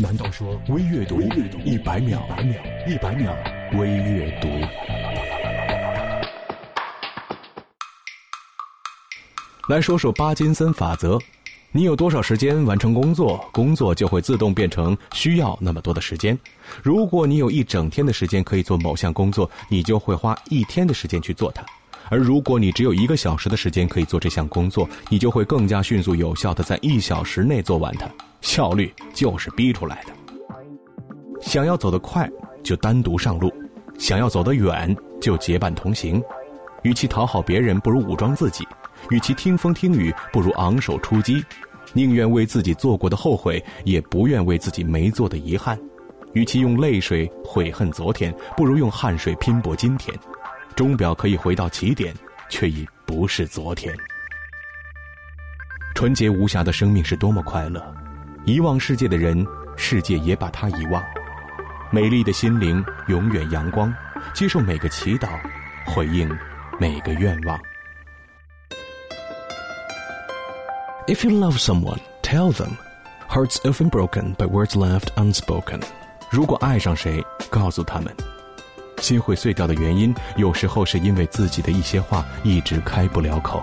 难道说微阅读一百秒，一百秒微阅读？来说说巴金森法则：你有多少时间完成工作，工作就会自动变成需要那么多的时间。如果你有一整天的时间可以做某项工作，你就会花一天的时间去做它。而如果你只有一个小时的时间可以做这项工作，你就会更加迅速有效的在一小时内做完它。效率就是逼出来的。想要走得快，就单独上路；想要走得远，就结伴同行。与其讨好别人，不如武装自己；与其听风听雨，不如昂首出击。宁愿为自己做过的后悔，也不愿为自己没做的遗憾。与其用泪水悔恨昨天，不如用汗水拼搏今天。钟表可以回到起点，却已不是昨天。纯洁无瑕的生命是多么快乐！遗忘世界的人，世界也把他遗忘。美丽的心灵永远阳光，接受每个祈祷，回应每个愿望。If you love someone, tell them. Hearts often broken by words left unspoken. 如果爱上谁，告诉他们。心会碎掉的原因，有时候是因为自己的一些话一直开不了口。